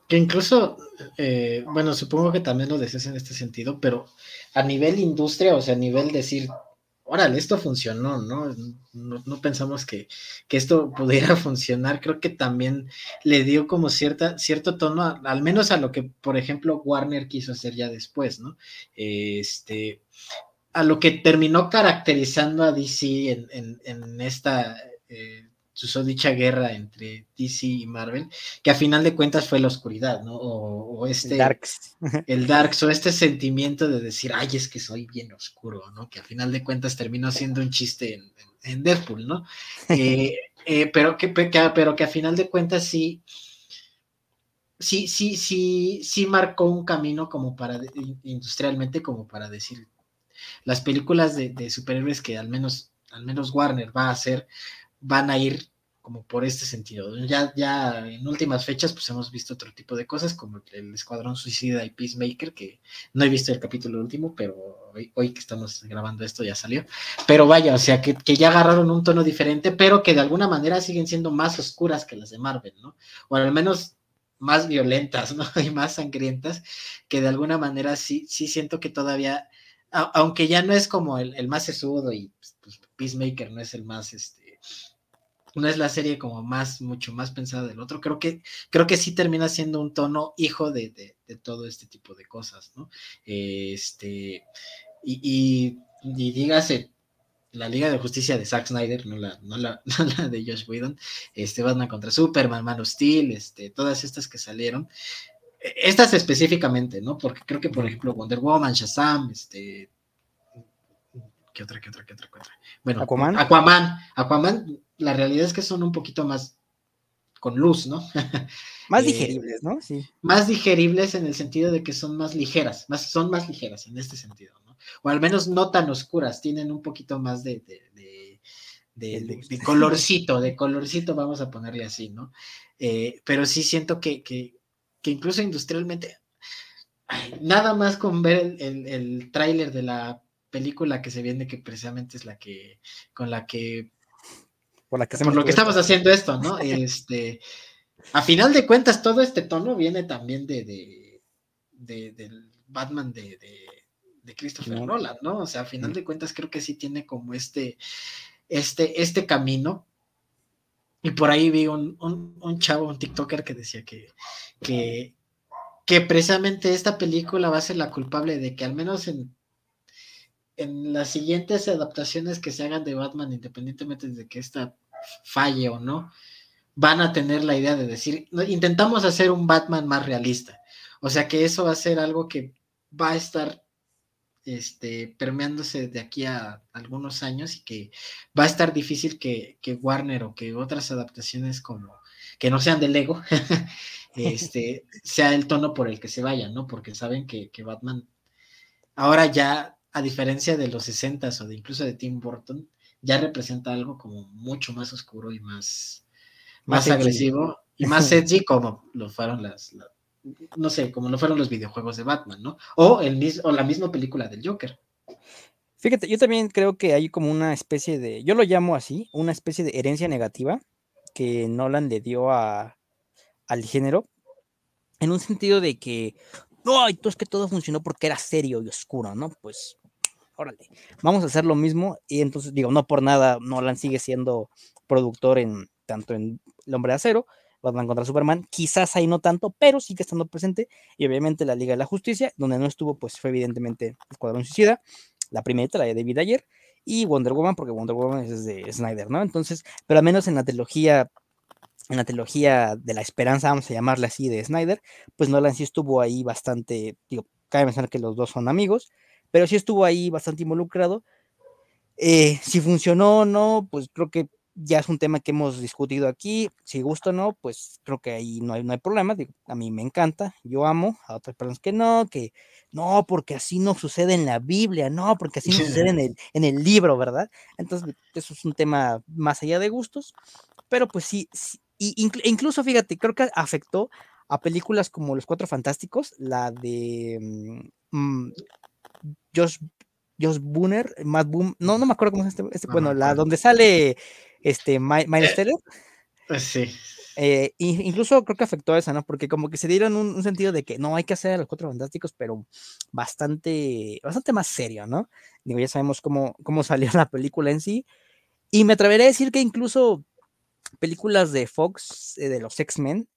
Que incluso, eh, bueno, supongo que también lo decías en este sentido, pero a nivel industria, o sea, a nivel decir, órale, esto funcionó, ¿no? No, pensamos que, esto pudiera funcionar. Creo que también le dio como cierta, cierto tono, al menos a lo que, por ejemplo, Warner quiso hacer ya después, ¿no? Este, a lo que terminó caracterizando a DC en, en, esta eh, dicha guerra entre DC y Marvel, que a final de cuentas fue la oscuridad, ¿no? O, este... El Darks. El Darks, o este sentimiento de decir, ay, es que soy bien oscuro, ¿no? Que a final de cuentas terminó siendo un chiste en, Deadpool, ¿no? Eh, eh, pero, que, pero que a final de cuentas sí, sí, sí, sí, sí marcó un camino como para, industrialmente, como para decir, las películas de, de superhéroes que al menos, al menos Warner va a hacer, van a ir como por este sentido. Ya, ya en últimas fechas, pues hemos visto otro tipo de cosas, como el Escuadrón Suicida y Peacemaker, que no he visto el capítulo último, pero hoy, que estamos grabando esto ya salió. Pero vaya, o sea, que, que, ya agarraron un tono diferente, pero que de alguna manera siguen siendo más oscuras que las de Marvel, ¿no? O al menos más violentas, ¿no? Y más sangrientas, que de alguna manera sí, sí siento que todavía, aunque ya no es como el, el más sesudo y pues, Peacemaker no es el más, este, no es la serie como más, mucho más pensada del otro. Creo que, creo que sí termina siendo un tono hijo de, todo este tipo de cosas, ¿no? Este, y, y, dígase, la Liga de Justicia de Zack Snyder, no la, no la, de Josh Whedon, este, Batman contra Superman, Man of Steel, este, todas estas que salieron, e, estas específicamente, ¿no? Porque creo que, por ejemplo, Wonder Woman, Shazam, este, ¿qué otra, qué otra, qué otra, qué otra? Bueno, Aquaman. Aquaman, Aquaman la realidad es que son un poquito más con luz, ¿no? Más eh, digeribles, ¿no? Sí. Más digeribles en el sentido de que son más ligeras, más, son más ligeras en este sentido, ¿no? O al menos no tan oscuras, tienen un poquito más de, de, colorcito, de colorcito, vamos a ponerle así, ¿no? Eh, pero sí siento que, incluso industrialmente, nada más con ver el, el tráiler de la película que se viene, que precisamente es la que, con la que por, lo que estamos haciendo esto, ¿no? Este, a final de cuentas, todo este tono viene también de, de, del Batman de, Christopher Nolan, ¿no? O sea, a final de cuentas creo que sí tiene como este, este, este camino. Y por ahí vi un, un, chavo, un TikToker que decía que, que, que precisamente esta película va a ser la culpable de que al menos en, en las siguientes adaptaciones que se hagan de Batman, independientemente de que esta falle o no, van a tener la idea de decir, intentamos hacer un Batman más realista. O sea que eso va a ser algo que va a estar este, permeándose de aquí a algunos años y que va a estar difícil que, Warner o que otras adaptaciones como que no sean de Lego, este, sea el tono por el que se vayan, ¿no? Porque saben que, Batman ahora ya, a diferencia de los 60 o de incluso de Tim Burton, ya representa algo como mucho más oscuro y más, más, agresivo y más edgy como lo fueron las, no sé, como no fueron los videojuegos de Batman, ¿no? O, el, o la misma película del Joker. Fíjate, yo también creo que hay como una especie de, yo lo llamo así, una especie de herencia negativa que Nolan le dio a, al género, en un sentido de que, no, es que todo funcionó porque era serio y oscuro, ¿no? Pues, órale, vamos a hacer lo mismo y entonces digo, no por nada, Nolan sigue siendo productor en tanto en El Hombre de Acero, Batman contra Superman, quizás ahí no tanto, pero sigue estando presente, y obviamente la Liga de la Justicia, donde no estuvo, pues fue evidentemente Escuadrón Suicida, la primera, la de David Ayer, y Wonder Woman, porque Wonder Woman es de Snyder, ¿no? Entonces, pero al menos en la trilogía, en la trilogía de la esperanza, vamos a llamarla así, de Snyder, pues Nolan sí estuvo ahí bastante, digo, cabe mencionar que los dos son amigos, pero sí estuvo ahí bastante involucrado. Eh, si funcionó o no, pues creo que ya es un tema que hemos discutido aquí, si gusta o no, pues creo que ahí no hay, no hay problema, a mí me encanta, yo amo, a otras personas que no, que no, porque así no sucede en la Biblia, no, porque así no sucede en el, en el libro, ¿verdad? Entonces, eso es un tema más allá de gustos, pero pues sí, incluso fíjate, creo que afectó a películas como Los Cuatro Fantásticos, la de mm, Josh, Josh Booner, Matt Boom, no, no me acuerdo cómo es este, este bueno, la donde sale este, Miles eh, pues Sí. Eh, incluso creo que afectó a esa, ¿no? Porque como que se dieron un, sentido de que no hay que hacer a los cuatro fantásticos, pero bastante, bastante más serio, ¿no? Digo, ya sabemos cómo, cómo salió la película en sí. Y me atreveré a decir que incluso películas de Fox, eh, de los X-Men,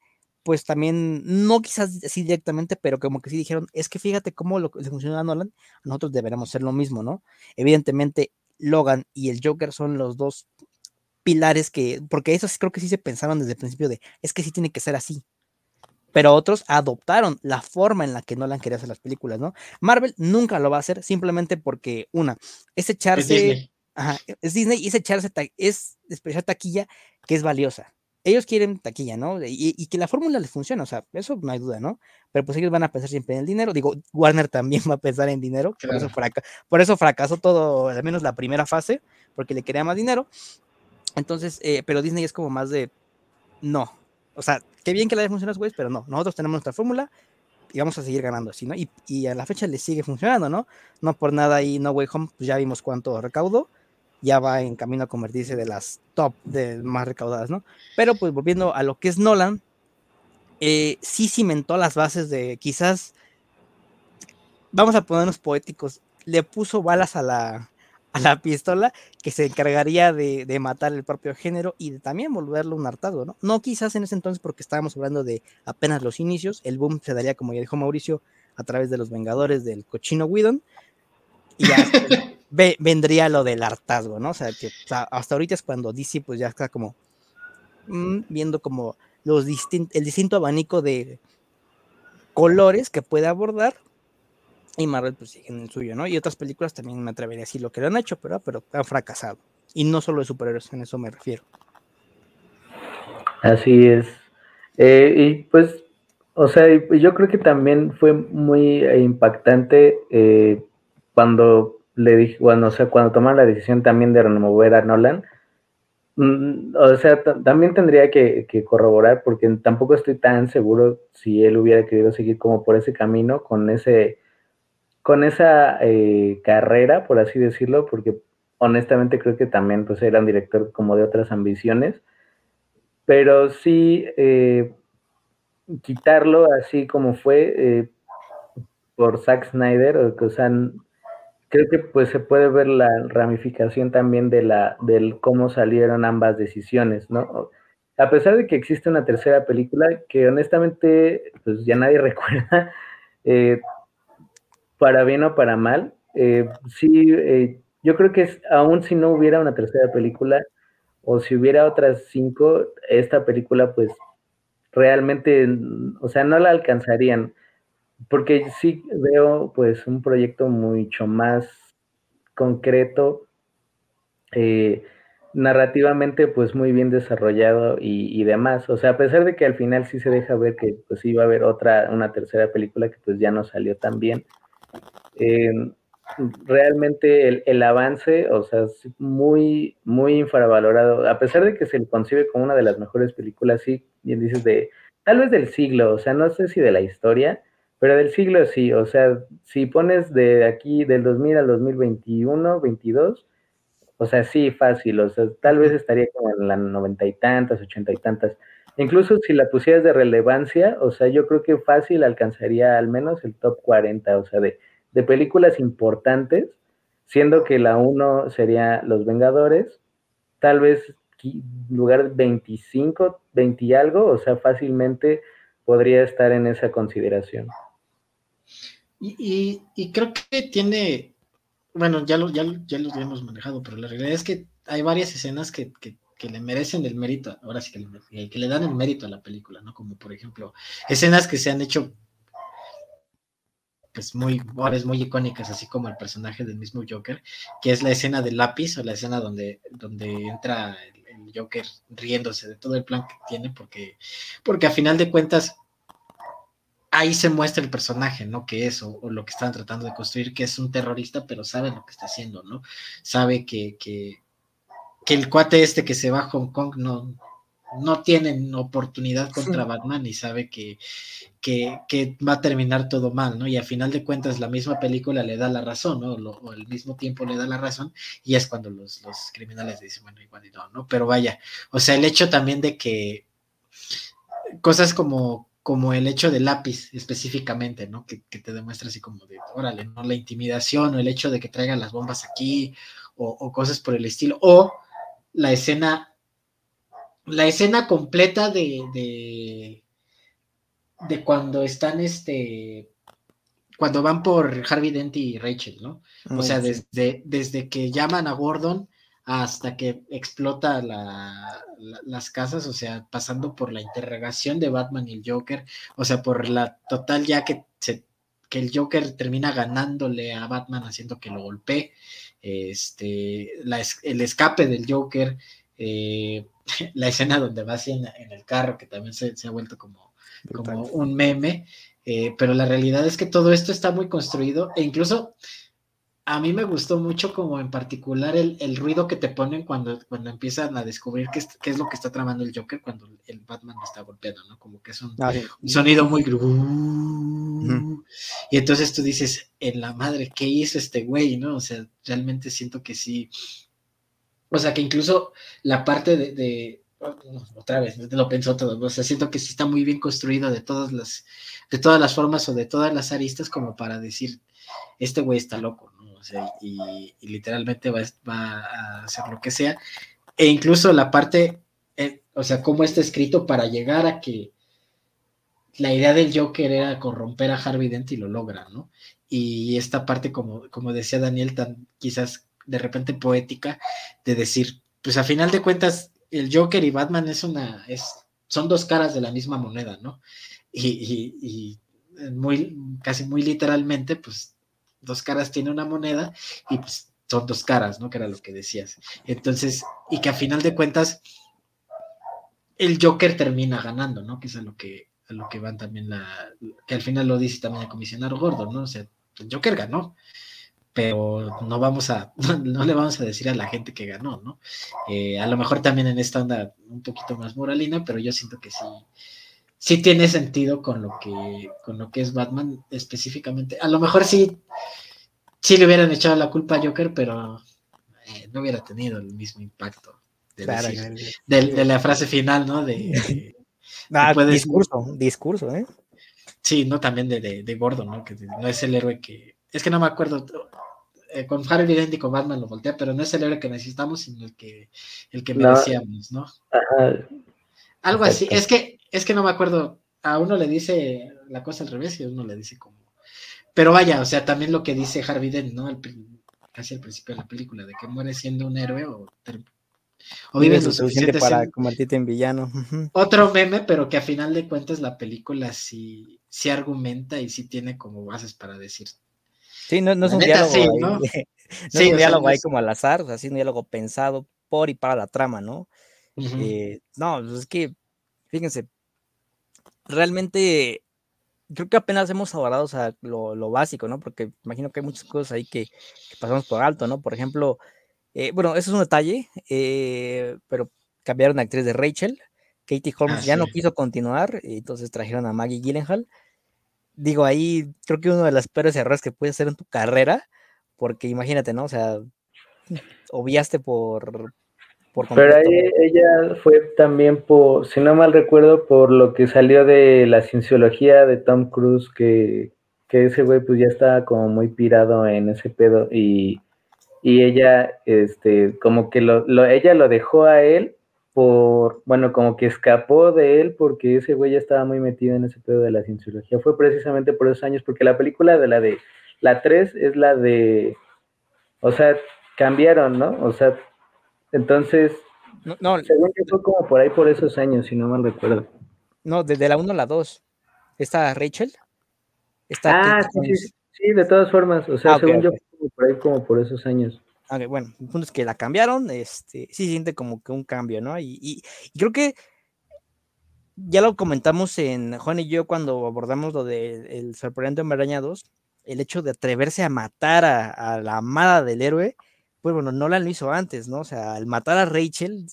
pues también, no quizás así directamente, pero como que sí dijeron, es que fíjate cómo lo, le funciona a Nolan, nosotros deberemos hacer lo mismo, ¿no? Evidentemente, Logan y el Joker son los dos pilares que, porque esos creo que sí se pensaron desde el principio de, es que sí tiene que ser así. Pero otros adoptaron la forma en la que Nolan quería hacer las películas, ¿no? Marvel nunca lo va a hacer simplemente porque, una, es echarse... Es Disney, es Disney y es echarse, es despreciar taquilla que es valiosa. Ellos quieren taquilla, ¿no? Y, que la fórmula les funciona, o sea, eso no hay duda, ¿no? Pero pues ellos van a pensar siempre en el dinero. Digo, Warner también va a pensar en dinero, por, eso por eso fracasó todo, al menos la primera fase, porque le quería más dinero. Entonces, eh, pero Disney es como más de, no. O sea, qué bien que la haya funcionado, güey, pero no. Nosotros tenemos nuestra fórmula y vamos a seguir ganando así, ¿no? Y, y, a la fecha le sigue funcionando, ¿no? No por nada ahí No Way Home, pues ya vimos cuánto recaudó. Ya va en camino a convertirse de las top, de más recaudadas, ¿no? Pero pues volviendo a lo que es Nolan, eh, sí cimentó las bases de quizás, vamos a ponernos poéticos, le puso balas a la, a la pistola que se encargaría de, matar el propio género y de también volverlo un hartazgo, ¿no? No quizás en ese entonces porque estábamos hablando de apenas los inicios, el boom se daría, como ya dijo Mauricio, a través de los Vengadores del cochino Whedon, y ya vendría lo del hartazgo, ¿no? O sea, que hasta ahorita es cuando DC pues ya está como mm, viendo como los el distinto abanico de colores que puede abordar y Marvel pues sigue en el suyo, ¿no? Y otras películas también me atrevería a decir lo que lo han hecho, pero, pero han fracasado. Y no solo de superhéroes, en eso me refiero. Así es. Eh, y pues, o sea, yo creo que también fue muy impactante eh, cuando le dije, bueno, o sea, cuando tomaron la decisión también de remover a Nolan. Mm, o sea, también tendría que, corroborar porque tampoco estoy tan seguro si él hubiera querido seguir como por ese camino, con ese con esa eh, carrera, por así decirlo, porque honestamente creo que también pues era un director como de otras ambiciones, pero sí eh, quitarlo así como fue eh, por Zack Snyder, o, sea, creo que pues se puede ver la ramificación también de la, del cómo salieron ambas decisiones, ¿no? A pesar de que existe una tercera película que honestamente pues ya nadie recuerda, eh, para bien o para mal, eh, sí, eh, yo creo que es, aún si no hubiera una tercera película o si hubiera otras cinco, esta película pues realmente, o sea, no la alcanzarían porque sí veo pues un proyecto mucho más concreto, eh, narrativamente pues muy bien desarrollado y, demás. O sea, a pesar de que al final sí se deja ver que pues iba a haber otra, una tercera película que pues ya no salió tan bien. Eh, realmente el, el, avance, o sea, es muy, muy infravalorado. A pesar de que se le concibe como una de las mejores películas, sí, bien dices, de tal vez del siglo, o sea, no sé si de la historia, pero del siglo sí, o sea, si pones de aquí, del 2000 al 2021, 22, o sea, sí, fácil, o sea, tal vez estaría como en las noventa y tantas, ochenta y tantas. Incluso si la pusieras de relevancia, o sea, yo creo que fácil alcanzaría al menos el top 40, o sea, de, de películas importantes, siendo que la uno sería Los Vengadores, tal vez lugar 25, 20 y algo, o sea, fácilmente podría estar en esa consideración. Y, creo que tiene, bueno, ya lo, ya, ya lo hemos manejado, pero la realidad es que hay varias escenas que, le merecen el mérito, ahora sí que le, que le dan el mérito a la película, ¿no? Como por ejemplo, escenas que se han hecho pues muy, muy icónicas, así como el personaje del mismo Joker, que es la escena del lápiz o la escena donde, donde entra el, el Joker riéndose de todo el plan que tiene, porque, porque a final de cuentas ahí se muestra el personaje, ¿no? Que es, o, lo que están tratando de construir, que es un terrorista, pero sabe lo que está haciendo, ¿no? Sabe que, que, que el cuate este que se va a Hong Kong no, no tiene oportunidad contra Batman y sabe que, que, que, va a terminar todo mal, ¿no? Y a final de cuentas la misma película le da la razón, ¿no? o al mismo tiempo le da la razón y es cuando los, los criminales dicen, bueno, igual y no, ¿no? Pero vaya, o sea, el hecho también de que cosas como como el hecho del lápiz específicamente, ¿no? Que, te demuestra así como de, órale, ¿no? La intimidación o el hecho de que traigan las bombas aquí o, cosas por el estilo, o la escena, la escena completa de, de, de cuando están, este, cuando van por Harvey Dent y Rachel, ¿no? O sea, desde, desde que llaman a Gordon hasta que explota las casas, o sea, pasando por la interrogación de Batman y el Joker, o sea, por la total ya que, se, que el Joker termina ganándole a Batman haciendo que lo golpee, este, el escape del Joker, eh, la escena donde va así en, el carro, que también se, ha vuelto como, como un meme, eh, pero la realidad es que todo esto está muy construido e incluso a mí me gustó mucho como en particular el, ruido que te ponen cuando, cuando empiezan a descubrir qué es, lo que está tramando el Joker cuando el Batman está golpeando, ¿no? Como que es un, ah, sonido muy... Y entonces tú dices, en la madre, ¿qué hizo este güey, no? O sea, realmente siento que sí. O sea, que incluso la parte de... otra vez, lo pensó todo, o sea, siento que sí está muy bien construido de todas las, de todas las formas o de todas las aristas como para decir, este güey está loco, y, literalmente va, a hacer lo que sea. E incluso la parte, eh, o sea, cómo está escrito para llegar a que la idea del Joker era corromper a Harvey Dent y lo logra, ¿no? Y esta parte, como, como decía Daniel, tan quizás de repente poética, de decir, pues a final de cuentas, el Joker y Batman es una, es, son dos caras de la misma moneda, ¿no? Y, y muy, casi muy literalmente, pues dos caras tiene una moneda y pues son dos caras, ¿no? Que era lo que decías. Entonces, y que a final de cuentas, el Joker termina ganando, ¿no? Que es a lo que, a lo que van también la, que al final lo dice también el comisionado Gordo, ¿no? O sea, el Joker ganó, pero no vamos a, no le vamos a decir a la gente que ganó, ¿no? Eh, a lo mejor también en esta onda un poquito más moralina, pero yo siento que sí, sí tiene sentido con lo que, con lo que es Batman específicamente. A lo mejor sí, sí le hubieran echado la culpa a Joker, pero eh, no hubiera tenido el mismo impacto de, de, la frase final, ¿no? De, ah, discurso, discurso, ¿eh? Sí, no, también de, de, Gordo, ¿no? Que no es el héroe que. Es que no me acuerdo. eh, con Harry Dent y con Batman lo voltea, pero no es el héroe que necesitamos, sino el que, el que merecíamos, ¿no? Algo así, es que, es que no me acuerdo, a uno le dice la cosa al revés y a uno le dice como. Pero vaya, o sea, también lo que dice Harvey Dent, ¿no? casi al principio de la película, de que muere siendo un héroe o, o vive lo suficiente para convertirte en villano. Otro meme, pero que a final de cuentas la película sí, sí argumenta y sí tiene como bases para decir Sí, no, es un diálogo, ahí, ¿no? es un diálogo ahí como al azar, o sea, es un diálogo pensado por y para la trama, ¿no? Eh, no, pues es que, fíjense, realmente creo que apenas hemos abordado lo, básico, ¿no? Porque imagino que hay muchas cosas ahí que, pasamos por alto, ¿no? Por ejemplo, eh, bueno, eso es un detalle, eh, pero cambiaron de actriz de Rachel. Katie Holmes ah, ya no quiso continuar, entonces trajeron a Maggie Gyllenhaal digo, ahí creo que uno de los peores errores que puedes hacer en tu carrera, porque imagínate, ¿no? O sea, obviaste por... por Pero ahí ella fue también por, si no mal recuerdo, por lo que salió de la cienciología de Tom Cruise, que, que ese güey pues ya estaba como muy pirado en ese pedo y, y ella, este, como que lo, lo, ella lo dejó a él por, bueno, como que escapó de él porque ese güey ya estaba muy metido en ese pedo de la cienciología. Fue precisamente por esos años, porque la película de la de la 3 es la de, o sea, cambiaron, ¿no? O sea, entonces, no, no según yo fue como por ahí por esos años, si no mal recuerdo. No, desde la 1 a la 2. ¿Está Rachel? ¿Está ah, sí, sí, sí, de todas formas, o sea, ah, según yo fue por ahí como por esos años bueno, el punto es que la cambiaron, este, sí siente como que un cambio, ¿no? Y, creo que ya lo comentamos en Juan y yo cuando abordamos lo del de sorprendente Hombre 2, el hecho de atreverse a matar a, la amada del héroe, pues bueno, no la lo hizo antes, ¿no? O sea, al matar a Rachel,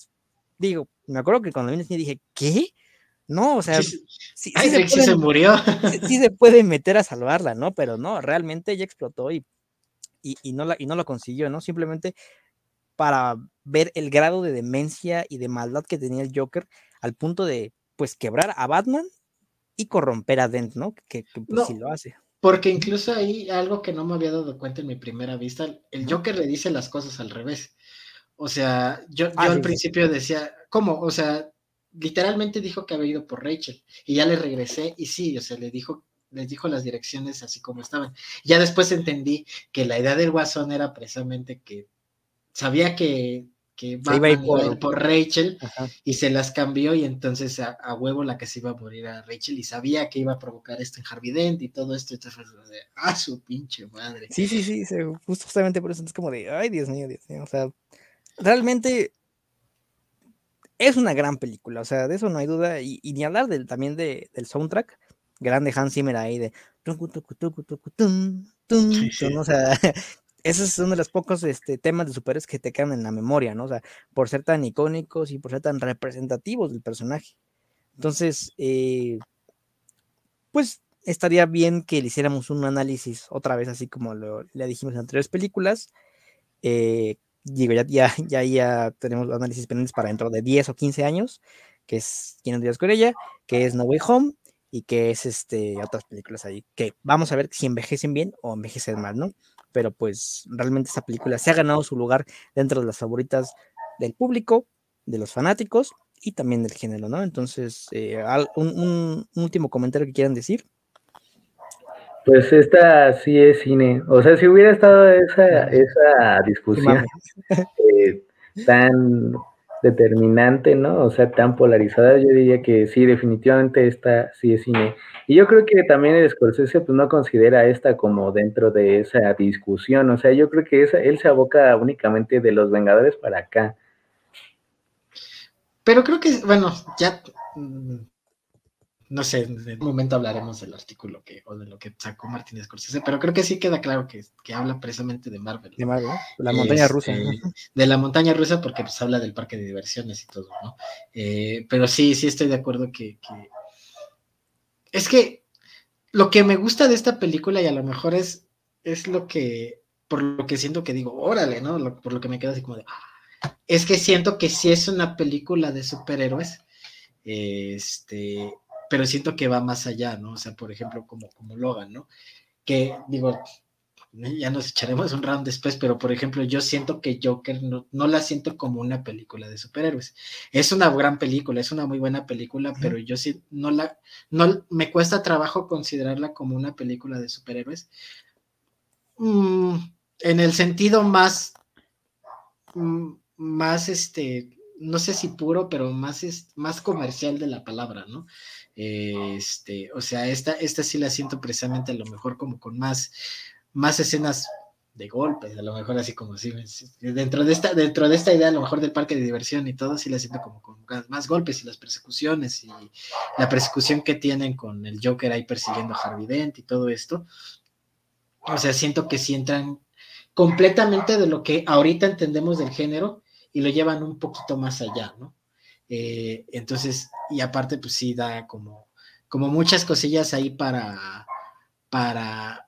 digo, me acuerdo que cuando vine dije, ¿qué? No, o sea, sí, sí, se, murió. sí, se puede meter a salvarla, ¿no? Pero no, realmente ella explotó y y, no, la, y no lo consiguió, ¿no? Simplemente para ver el grado de demencia y de maldad que tenía el Joker al punto de, pues, quebrar a Batman y corromper a Dent, ¿no? Que, pues, sí lo hace. Porque incluso ahí algo que no me había dado cuenta en mi primera vista, el Joker le dice las cosas al revés. O sea, yo, ah, al principio decía, ¿cómo? O sea, literalmente dijo que había ido por Rachel y ya le regresé y sí, o sea, le dijo les dijo las direcciones así como estaban. Ya después entendí que la idea del Guasón era precisamente que sabía que, que iba a ir por, Rachel y se las cambió y entonces a, huevo la que se iba a morir a Rachel y sabía que iba a provocar esto en Harvey Dent y todo esto, entonces de, ah, su pinche madre. Sí, sí, sí, justamente por eso es como de, ay, Dios mío, Dios mío, o sea, realmente es una gran película, o sea, de eso no hay duda, y, ni hablar del, también de, del soundtrack, grande Hans Zimmer ahí de o sea, esos son de los pocos este, temas de superhéroes que te quedan en la memoria, ¿no? O sea, por ser tan icónicos y por ser tan representativos del personaje. Entonces, eh, pues estaría bien que le hiciéramos un análisis otra vez, así como lo, le dijimos en anteriores películas. Eh, digo, ya, ya, ya, ya tenemos análisis pendientes para dentro de 10 o 15 años, que es Quién días con ella, que es No Way Home, y que es este otras películas ahí que vamos a ver si envejecen bien o envejecen mal, ¿no? Pero pues realmente esta película se ha ganado su lugar dentro de las favoritas del público, de los fanáticos y también del género, ¿no? Entonces, eh, un, último comentario que quieran decir. Pues esta sí es cine. O sea, si hubiera estado esa, esa discusión eh, tan determinante, ¿no? O sea, tan polarizada, yo diría que sí, definitivamente esta sí es cine. Y yo creo que también el Scorsese pues no considera esta como dentro de esa discusión, o sea, yo creo que él se aboca únicamente de los Vengadores para acá. Pero creo que, bueno, ya mm, no sé, en un momento hablaremos del artículo que, o de lo que sacó Martínez Scorsese, pero creo que sí queda claro que, que habla precisamente de Marvel. De Marvel, la montaña rusa. De la montaña rusa porque pues habla del parque de diversiones y todo, ¿no? Eh, pero sí, sí estoy de acuerdo que, Es que lo que me gusta de esta película y a lo mejor es, es lo que, por lo que siento que digo, órale, ¿no? por lo que me queda así como de... Ah", es que siento que sí es una película de superhéroes, este pero siento que va más allá, ¿no? O sea, por ejemplo, como, como Logan, ¿no? Que digo, ya nos echaremos un round después, pero por ejemplo, yo siento que Joker no, no, la siento como una película de superhéroes. Es una gran película, es una muy buena película, pero yo sí no la, no me cuesta trabajo considerarla como una película de superhéroes. Mm, en el sentido más, mm, más este, no sé si puro, pero más, más comercial de la palabra, ¿no? Este, o sea, esta, esta sí la siento precisamente a lo mejor como con más más escenas de golpes, a lo mejor así como así, dentro de esta, dentro de esta idea, a lo mejor del parque de diversión y todo, sí la siento como con más golpes y las persecuciones y la persecución que tienen con el Joker ahí persiguiendo a Harvey Dent y todo esto. O sea, siento que sí entran completamente de lo que ahorita entendemos del género y lo llevan un poquito más allá, ¿no? Eh, entonces, y aparte, pues sí da como, como muchas cosillas ahí para, para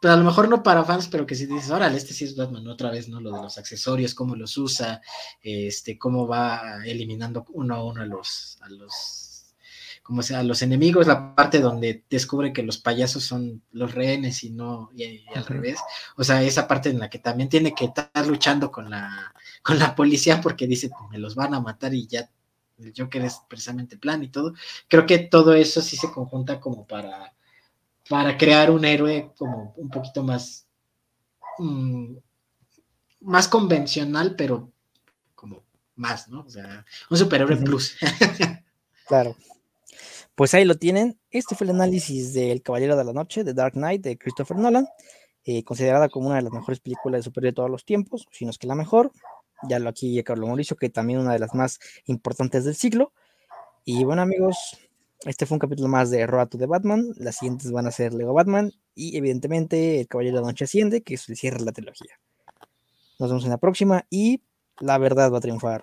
pero a lo mejor no para fans, pero que si dices, órale, este sí es Batman, otra vez, ¿no? Lo de los accesorios, cómo los usa, este, cómo va eliminando uno a uno a los, a los, como sea, a los enemigos, la parte donde descubre que los payasos son los rehenes y no, y, al revés. O sea, esa parte en la que también tiene que estar luchando con la, con la policía porque dice, me los van a matar y ya el Joker es precisamente plan y todo. Creo que todo eso sí se conjunta como para para crear un héroe como un poquito más, mm, más convencional, pero como más, ¿no? O sea, un superhéroe plus. claro. Pues ahí lo tienen. Este fue el análisis del Caballero de la Noche, de Dark Knight, de Christopher Nolan, eh, considerada como una de las mejores películas de superhéroe de todos los tiempos, si no es que la mejor. Ya lo aquí Carlos Mauricio, que también una de las más importantes del siglo. Y bueno, amigos, este fue un capítulo más de Road to the Batman. Las siguientes van a ser Lego Batman y evidentemente El Caballero de la Noche Asciende, que es el cierre de la trilogía. Nos vemos en la próxima y la verdad va a triunfar.